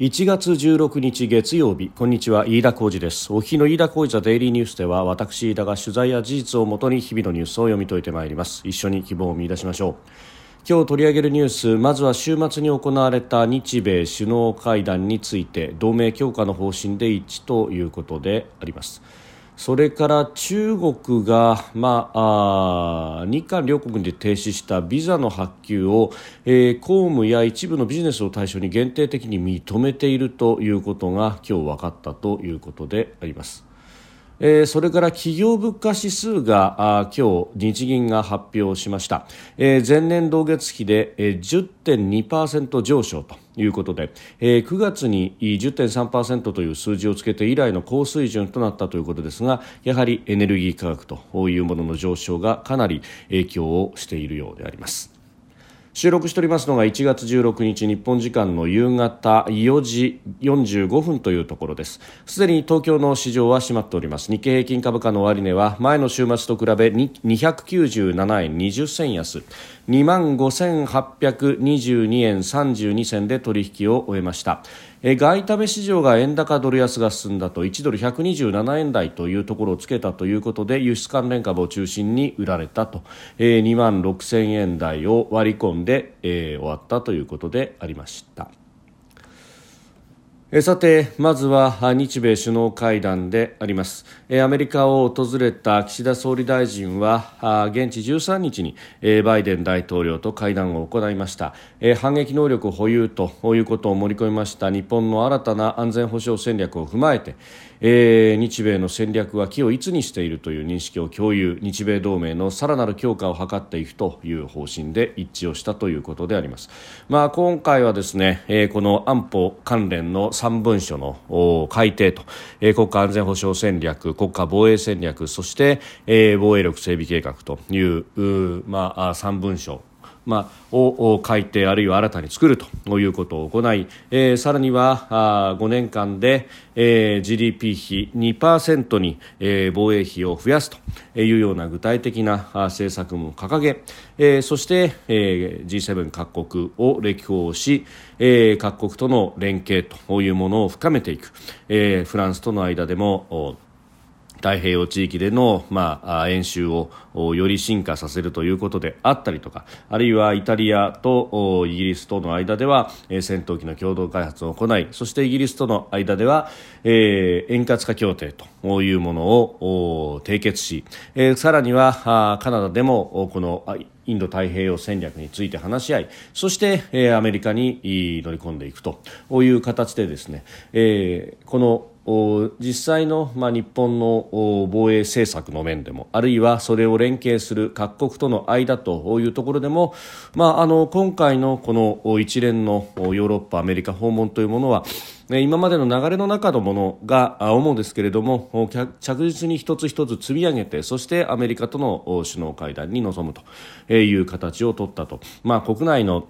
1月16日月曜日こんにちは飯田浩二です。お日の飯田浩二ザデイリーニュースでは私飯田が取材や事実をもとに日々のニュースを読み解いてまいります。一緒に希望を見出しましょう。今日取り上げるニュースまずは週末に行われた日米首脳会談について同盟強化の方針で一致ということであります。それから中国が、まあ、あ日韓両国で停止したビザの発給を、えー、公務や一部のビジネスを対象に限定的に認めているということが今日分かったということであります。えー、それから企業物価指数があ今日日銀が発表しました、えー、前年同月比で、えー、10.2%上昇ということで、えー、9月に10.3%という数字をつけて以来の高水準となったということですがやはりエネルギー価格というものの上昇がかなり影響をしているようであります。収録しておりますのが1月16日日本時間の夕方4時45分というところです。すでに東京の市場は閉まっております。日経平均株価の終値は前の週末と比べ297円20銭安。2万5822円32銭で取引を終えました。え外為市場が円高ドル安が進んだと1ドル127円台というところをつけたということで輸出関連株を中心に売られたと、えー、2万6000円台を割り込んで、えー、終わったということでありました。えさてまずは日米首脳会談であります。えアメリカを訪れた岸田総理大臣は現地13日にえバイデン大統領と会談を行いました。え反撃能力保有ということを盛り込みました。日本の新たな安全保障戦略を踏まえてえ、日米の戦略は機をいつにしているという認識を共有。日米同盟のさらなる強化を図っていくという方針で一致をしたということであります、まあ、今回はですね、え、この安保関連の3文書の改定と、え、国家安全保障戦略国家防衛戦略そして、え、防衛力整備計画というまあ、3文書まあ、を改定あるいは新たに作るということを行い、えー、さらにはあ5年間で、えー、GDP 比2%に、えー、防衛費を増やすというような具体的な政策も掲げ、えー、そして、えー、G7 各国を歴訪し、えー、各国との連携というものを深めていく、えー、フランスとの間でも太平洋地域での、まあ、演習をより進化させるということであったりとかあるいはイタリアとイギリスとの間では、戦闘機の共同開発を行いそしてイギリスとの間では、えー、円滑化協定というものを締結し、えー、さらにはカナダでもこのインド太平洋戦略について話し合いそして、えー、アメリカに乗り込んでいくという形でですね、えー、この実際の、まあ、日本の防衛政策の面でもあるいはそれを連携する各国との間というところでも、まあ、あの今回のこの一連のヨーロッパ、アメリカ訪問というものは今までの流れの中のものが主ですけれども着実に一つ一つ積み上げてそしてアメリカとの首脳会談に臨むという形を取ったと、まあ、国内の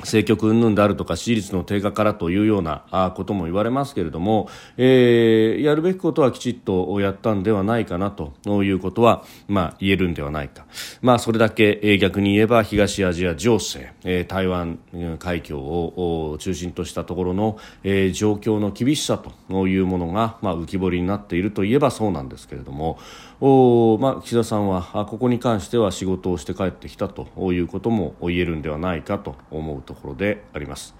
政局云々であるとか支持率の低下からというようなことも言われますけれども、えー、やるべきことはきちっとやったんではないかなということは、まあ、言えるんではないか、まあ、それだけ、えー、逆に言えば東アジア情勢、えー、台湾海峡を中心としたところの、えー、状況の厳しさというものが、まあ、浮き彫りになっているといえばそうなんですけれどもお、まあ、岸田さんはここに関しては仕事をして帰ってきたということも言えるんではないかと思うところであります。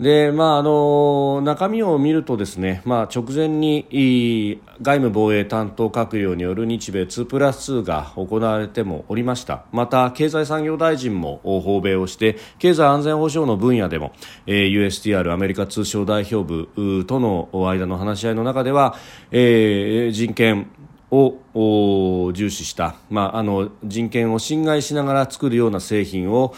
でまあ、あの中身を見るとですね、まあ、直前に外務防衛担当閣僚による日米2プラス2が行われてもおりましたまた経済産業大臣も訪米をして経済安全保障の分野でも、えー、USTR アメリカ通商代表部との間の話し合いの中では、えー、人権を重視した、まあ、あの人権を侵害しながら作るような製品を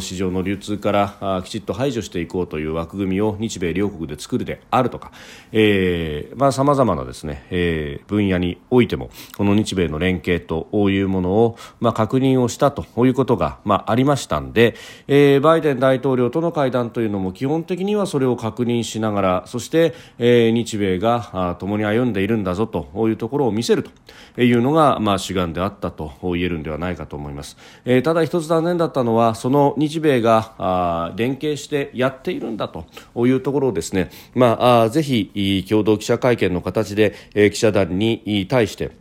市場の流通からきちっと排除していこうという枠組みを日米両国で作るであるとかさまざ、まなですね、えー、分野においてもこの日米の連携というものを、まあ、確認をしたということが、まあ、ありましたんで、えー、バイデン大統領との会談というのも基本的にはそれを確認しながらそして、えー、日米が共に歩んでいるんだぞというところを見せると。いうのが、まあ、主眼であったと言えるんではないかと思います、えー、ただ一つ残念だったのはその日米があ連携してやっているんだというところをですね、まあ、あぜひ共同記者会見の形で、えー、記者団に対して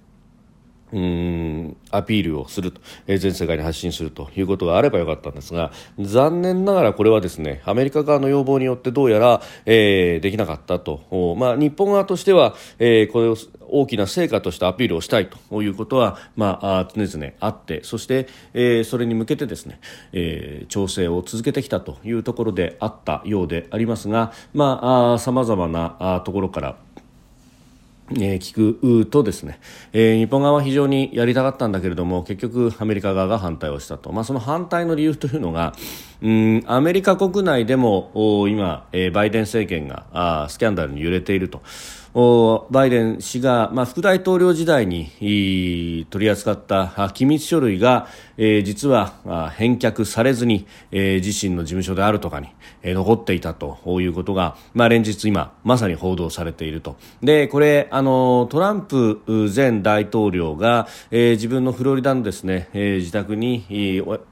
うんアピールをすると、えー、全世界に発信するということがあればよかったんですが残念ながらこれはですねアメリカ側の要望によってどうやら、えー、できなかったと、まあ、日本側としては、えー、これを大きな成果としてアピールをしたいということは、まあ、常々あってそして、えー、それに向けてですね、えー、調整を続けてきたというところであったようでありますがさまざ、まなところからえー、聞くとですね、えー、日本側は非常にやりたかったんだけれども結局アメリカ側が反対をしたと、まあ、その反対の理由というのがうんアメリカ国内でも今、えー、バイデン政権があスキャンダルに揺れていると。バイデン氏が、まあ、副大統領時代に取り扱った機密書類が、えー、実は返却されずに、えー、自身の事務所であるとかに、え、残っていたということが、まあ、連日今まさに報道されていると。でこれあのトランプ前大統領が、えー、自分のフロリダのですね、えー、自宅に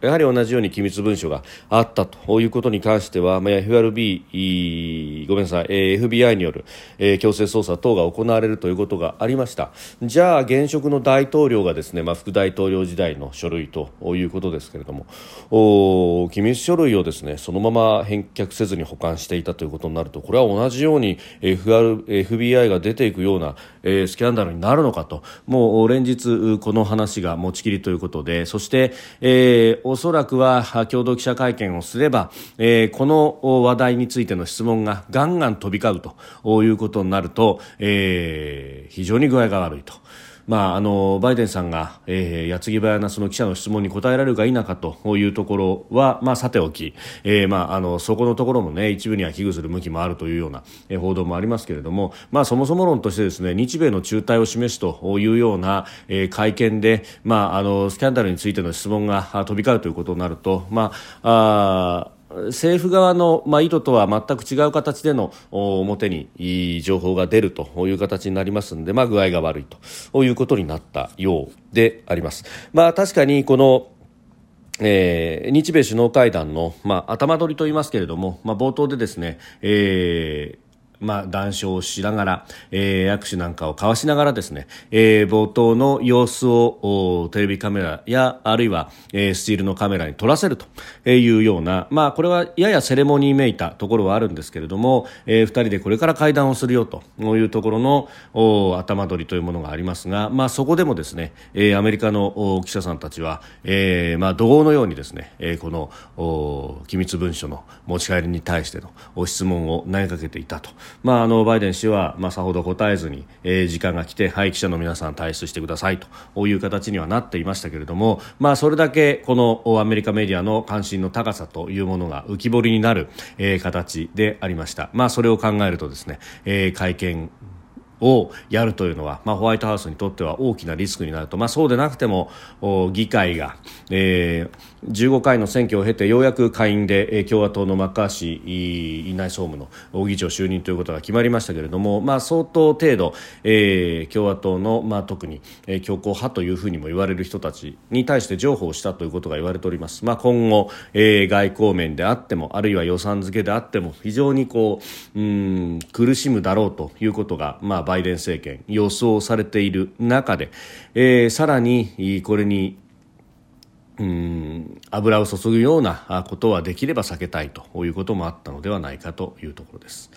やはり同じように機密文書があったということに関しては、まあ、FRB ごめんなさい、えー、FBI による、えー、強制捜査査等が行われるということがありました。じゃあ現職の大統領がですね、まあ、副大統領時代の書類ということですけれどもお機密書類をですねそのまま返却せずに保管していたということになるとこれは同じように FR FBI が出ていくような、えー、スキャンダルになるのかと。もう連日この話が持ちきりということでそして、えー、おそらくは共同記者会見をすれば、えー、この話題についての質問がガンガン飛び交うということになるとえー、非常に具合が悪いと。まあ、あのバイデンさんが、えー、矢継ぎ早なその記者の質問に答えられるか否かというところは、まあ、さておき、えーまあ、あのそこのところも、ね、一部には危惧する向きもあるというような、えー、報道もありますけれども、まあ、そもそも論としてですね日米の中退を示すというような、えー、会見で、まあ、あのスキャンダルについての質問が飛び交うということになると、まああ政府側の、まあ、意図とは全く違う形での表にいい情報が出るという形になりますので、まあ、具合が悪いということになったようであります。まあ、確かにこのえー、日米首脳会談の、まあ、頭取りと言いますけれども、まあ、冒頭でですね、えーまあ、談笑をしながら、えー、握手なんかを交わしながらですね、えー、冒頭の様子をテレビカメラやあるいは、えー、スチールのカメラに撮らせるというような、まあ、これはややセレモニーめいたところはあるんですけれども、えー、2人でこれから会談をするよというところの頭取りというものがありますが、まあ、そこでもですね、えー、アメリカの記者さんたちは、えーまあ、怒号のようにですね、えー、この機密文書の持ち帰りに対しての質問を投げかけていたと。まあ、あのバイデン氏は、まあ、さほど答えずに、えー、時間が来て、はい、記者の皆さん退出してくださいという形にはなっていましたけれども、まあ、それだけこのアメリカメディアの関心の高さというものが浮き彫りになる、えー、形でありました。まあ、それを考えるとですね、えー、会見をやるというのは、まあ、ホワイトハウスにとっては大きなリスクになると、まあ、そうでなくても議会が、えー、15回の選挙を経てようやく下院で、共和党のマッカーシー院内総務の議長就任ということが決まりましたけれども、まあ、相当程度、えー、共和党の、まあ、特に、強硬派というふうにも言われる人たちに対して譲歩をしたということが言われております、まあ、今後、えー、外交面であってもあるいは予算付けであっても非常にこううん苦しむだろうということが、まあバイデン政権予想されている中で、えー、さらにこれにうん油を注ぐようなことはできれば避けたいということもあったのではないかというところです。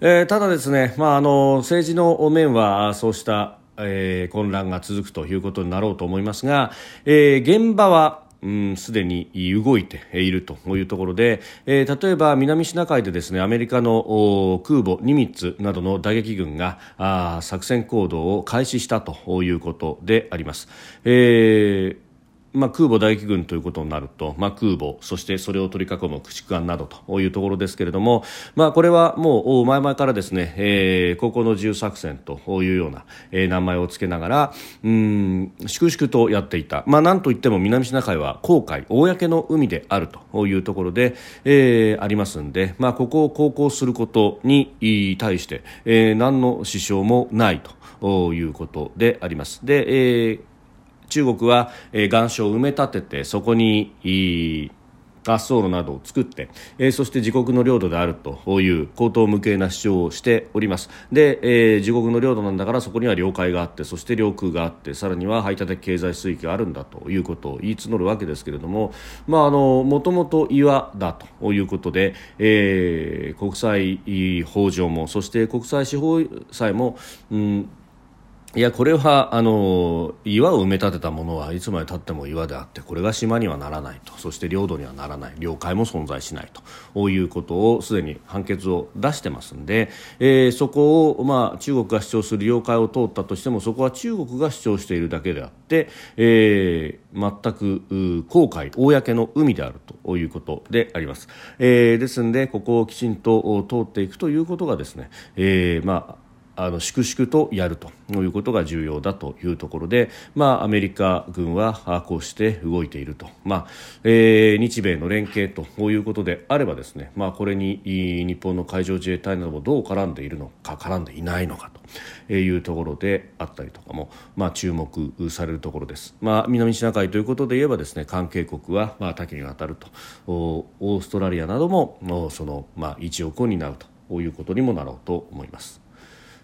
えー、ただですね、まあ、あの政治の面はそうしたえー、混乱が続くということになろうと思いますが、えー、現場はすでに動いているというところで、えー、例えば南シナ海でですねアメリカの空母ニミッツなどの打撃群があ作戦行動を開始したということであります。えーまあ、空母打撃群ということになると、まあ、空母そしてそれを取り囲む駆逐艦などというところですけれども、まあ、これはもう前々からですね、えー、高校の自由作戦というような、えー、名前を付けながらうん粛々とやっていた、まあ、なんといっても南シナ海は公海公の海であるというところで、えー、ありますんで、まあ、ここを航行することに対して、えー、何の支障もないということであります。で、えー中国は、えー、岩礁を埋め立ててそこに滑走路などを作って、えー、そして自国の領土であるという口頭無形な主張をしております。で、えー、自国の領土なんだからそこには領海があってそして領空があってさらには排他的経済水域があるんだということを言い募るわけですけれどももともと岩だということで、えー、国際法上もそして国際司法裁も、うんいやこれはあの岩を埋め立てたものはいつまでたっても岩であってこれが島にはならないと。そして領土にはならない。領海も存在しないと。いうことをすでに判決を出してますんで、えー、そこを、まあ、中国が主張する領海を通ったとしてもそこは中国が主張しているだけであって、えー、全く公海公の海であると。いうことであります、えー、ですのでここをきちんと通っていくということがですね、えーまああの粛々とやるということが重要だというところで、まあ、アメリカ軍はこうして動いていると、まあえー、日米の連携ということであればですね、まあ、これに日本の海上自衛隊などもどう絡んでいるのか絡んでいないのかというところであったりとかも、まあ、注目されるところです、まあ、南シナ海ということで言えばですね関係国はまあ多岐にわたると。オーストラリアなどもその、まあ、一翼を担うということにもなろうと思います。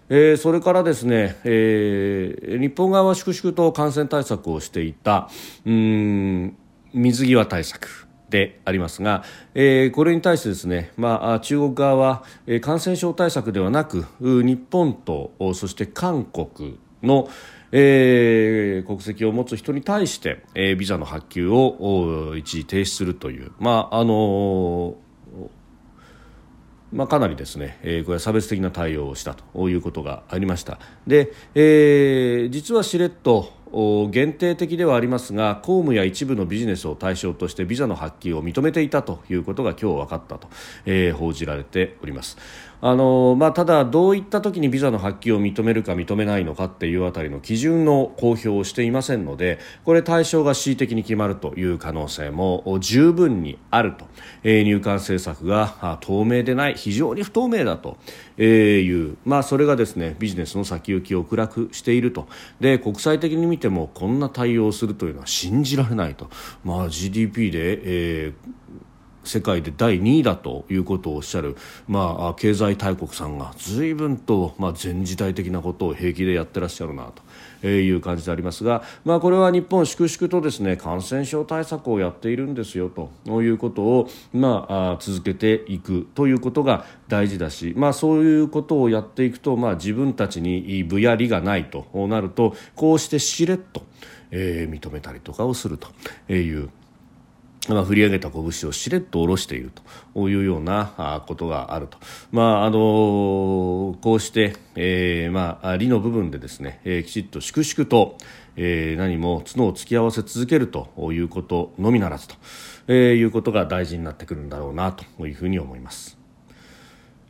えー、それからですね、えー、日本側は粛々と感染対策をしていたうん水際対策でありますが、えー、これに対してですね、まあ、中国側は、えー、感染症対策ではなく日本とそして韓国のえー、国籍を持つ人に対して、えー、ビザの発給を一時停止するという、まああのまあ、かなりですね、えー、これは差別的な対応をしたということがありました。で、えー、実はしれっと限定的ではありますが公務や一部のビジネスを対象としてビザの発給を認めていたということが今日分かったと、えー、報じられております。あの、まあ、ただどういった時にビザの発給を認めるか認めないのかっていうあたりの基準の公表をしていませんのでこれ対象が恣意的に決まるという可能性も十分にあると、えー、入管政策が透明でない非常に不透明だと。いう、まあ、それがですねビジネスの先行きを暗くしていると。で国際的に見てもこんな対応をするというのは信じられないと、まあ、GDP で、えー世界で第2位だということをおっしゃる、まあ、経済大国さんが随分と、まあ、全時代的なことを平気でやってらっしゃるなと。えいう感じでありますが、まあ、これは日本、粛々とですね感染症対策をやっているんですよということを、まあ、続けていくということが大事だし、まあ、そういうことをやっていくと、まあ、自分たちに部や利がないとなるとこうしてしれっと、えー、認めたりとかをするという。まあ、振り上げた拳をしれっと下ろしているというようなことがあると、まああのこうして、えーまあ、利の部分でですね、えー、きちっと粛々と、えー、何も角を突き合わせ続けるということのみならずと、えー、いうことが大事になってくるんだろうなというふうに思います。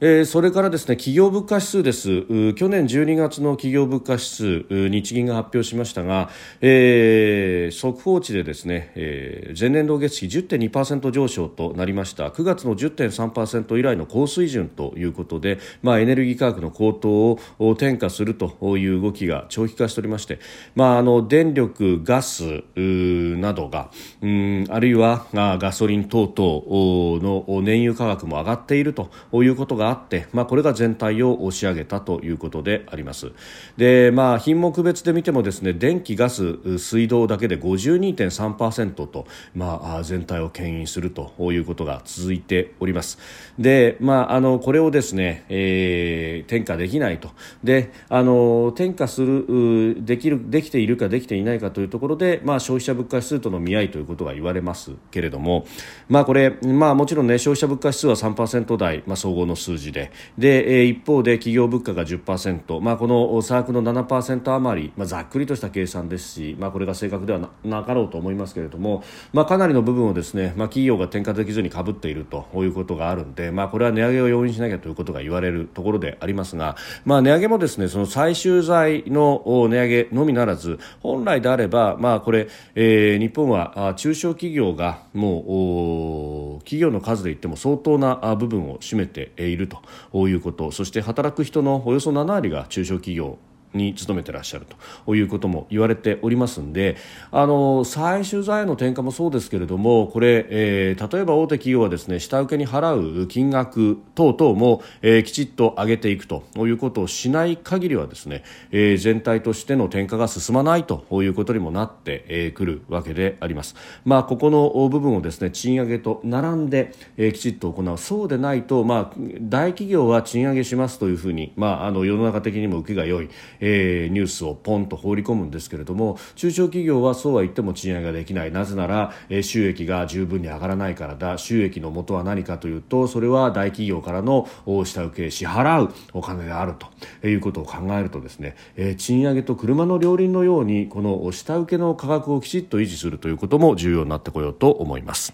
えー、それからですね企業物価指数です。去年12月の企業物価指数日銀が発表しましたが、えー、速報値でですね、えー、前年同月比10.2%上昇となりました。9月の10.3%以来の高水準ということで、まあ、エネルギー価格の高騰を転嫁するという動きが長期化しておりまして、まあ、あの電力、ガスなどがうんあるいはガソリン等々の燃油価格も上がっているということががあって、まあ、これが全体を押し上げたということであります。で、まあ、品目別で見てもですね電気、ガス、水道だけで52.3%と、まあ、全体を牽引するということが続いております。で、まあ、あのこれをですね、えー、転嫁できないと。であの転嫁するできるできているかできていないかというところで、まあ、消費者物価指数との見合いということが言われますけれども、まあ、これ、まあ、もちろん、ね、消費者物価指数は3%台、まあ、総合の数数字で。で、一方で企業物価が10%、まあ、このサークの7%余り、まあ、ざっくりとした計算ですし、まあ、これが正確ではなかろうと思いますけれども、まあ、かなりの部分をですね、まあ、企業が転嫁できずにかぶっているということがあるんで、まあ、これは値上げを容認しなきゃということが言われるところでありますが、まあ、値上げもですねその最終材の値上げのみならず本来であれば、まあ、これ、えー、日本は中小企業がもう企業の数で言っても相当な部分を占めているということ。そして働く人のおよそ7割が中小企業。に勤めてらっしゃるということも言われておりますんであの最終財の転嫁もそうですけれどもこれ、えー、例えば大手企業はですね下請けに払う金額等々も、えー、きちっと上げていくということをしない限りはですね、えー、全体としての転嫁が進まないということにもなってく、えー、るわけであります。まあ、ここの部分をですね賃上げと並んで、えー、きちっと行うそうでないと、まあ、大企業は賃上げしますというふうに、まあ、あの世の中的にも受けが良い、えニュースをポンと放り込むんですけれども中小企業はそうは言っても賃上げができないなぜなら、えー、収益が十分に上がらないからだ収益の元は何かというとそれは大企業からの下請け支払うお金であるということを考えるとですね、えー、賃上げと車の両輪のようにこの下請けの価格をきちっと維持するということも重要になってこようと思います。